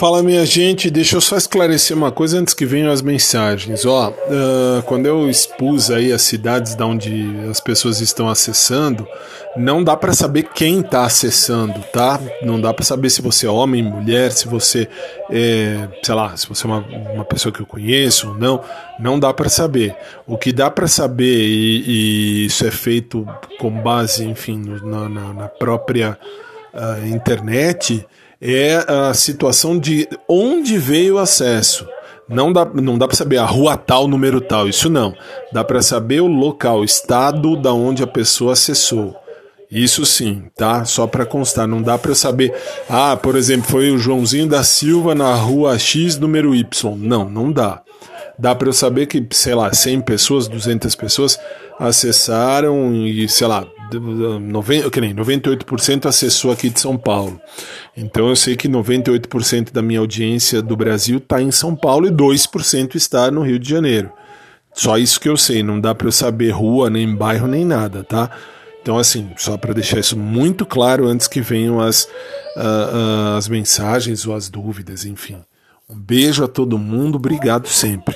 Fala minha gente, deixa eu só esclarecer uma coisa antes que venham as mensagens. Ó, uh, quando eu expus aí as cidades da onde as pessoas estão acessando, não dá para saber quem está acessando, tá? Não dá para saber se você é homem, mulher, se você é, sei lá, se você é uma, uma pessoa que eu conheço ou não. Não dá para saber. O que dá para saber e, e, isso é feito com base, enfim, na, na, na própria uh, internet é a situação de onde veio o acesso. Não dá, não dá para saber a rua tal, número tal, isso não. Dá para saber o local, o estado da onde a pessoa acessou. Isso sim, tá? Só para constar, não dá para saber. Ah, por exemplo, foi o Joãozinho da Silva na rua X, número Y. Não, não dá dá para eu saber que, sei lá, 100 pessoas, 200 pessoas acessaram e, sei lá, 90, que nem 98% acessou aqui de São Paulo. Então eu sei que 98% da minha audiência do Brasil está em São Paulo e 2% está no Rio de Janeiro. Só isso que eu sei, não dá para eu saber rua, nem bairro, nem nada, tá? Então, assim, só para deixar isso muito claro antes que venham as, uh, uh, as mensagens ou as dúvidas, enfim. Um beijo a todo mundo, obrigado sempre.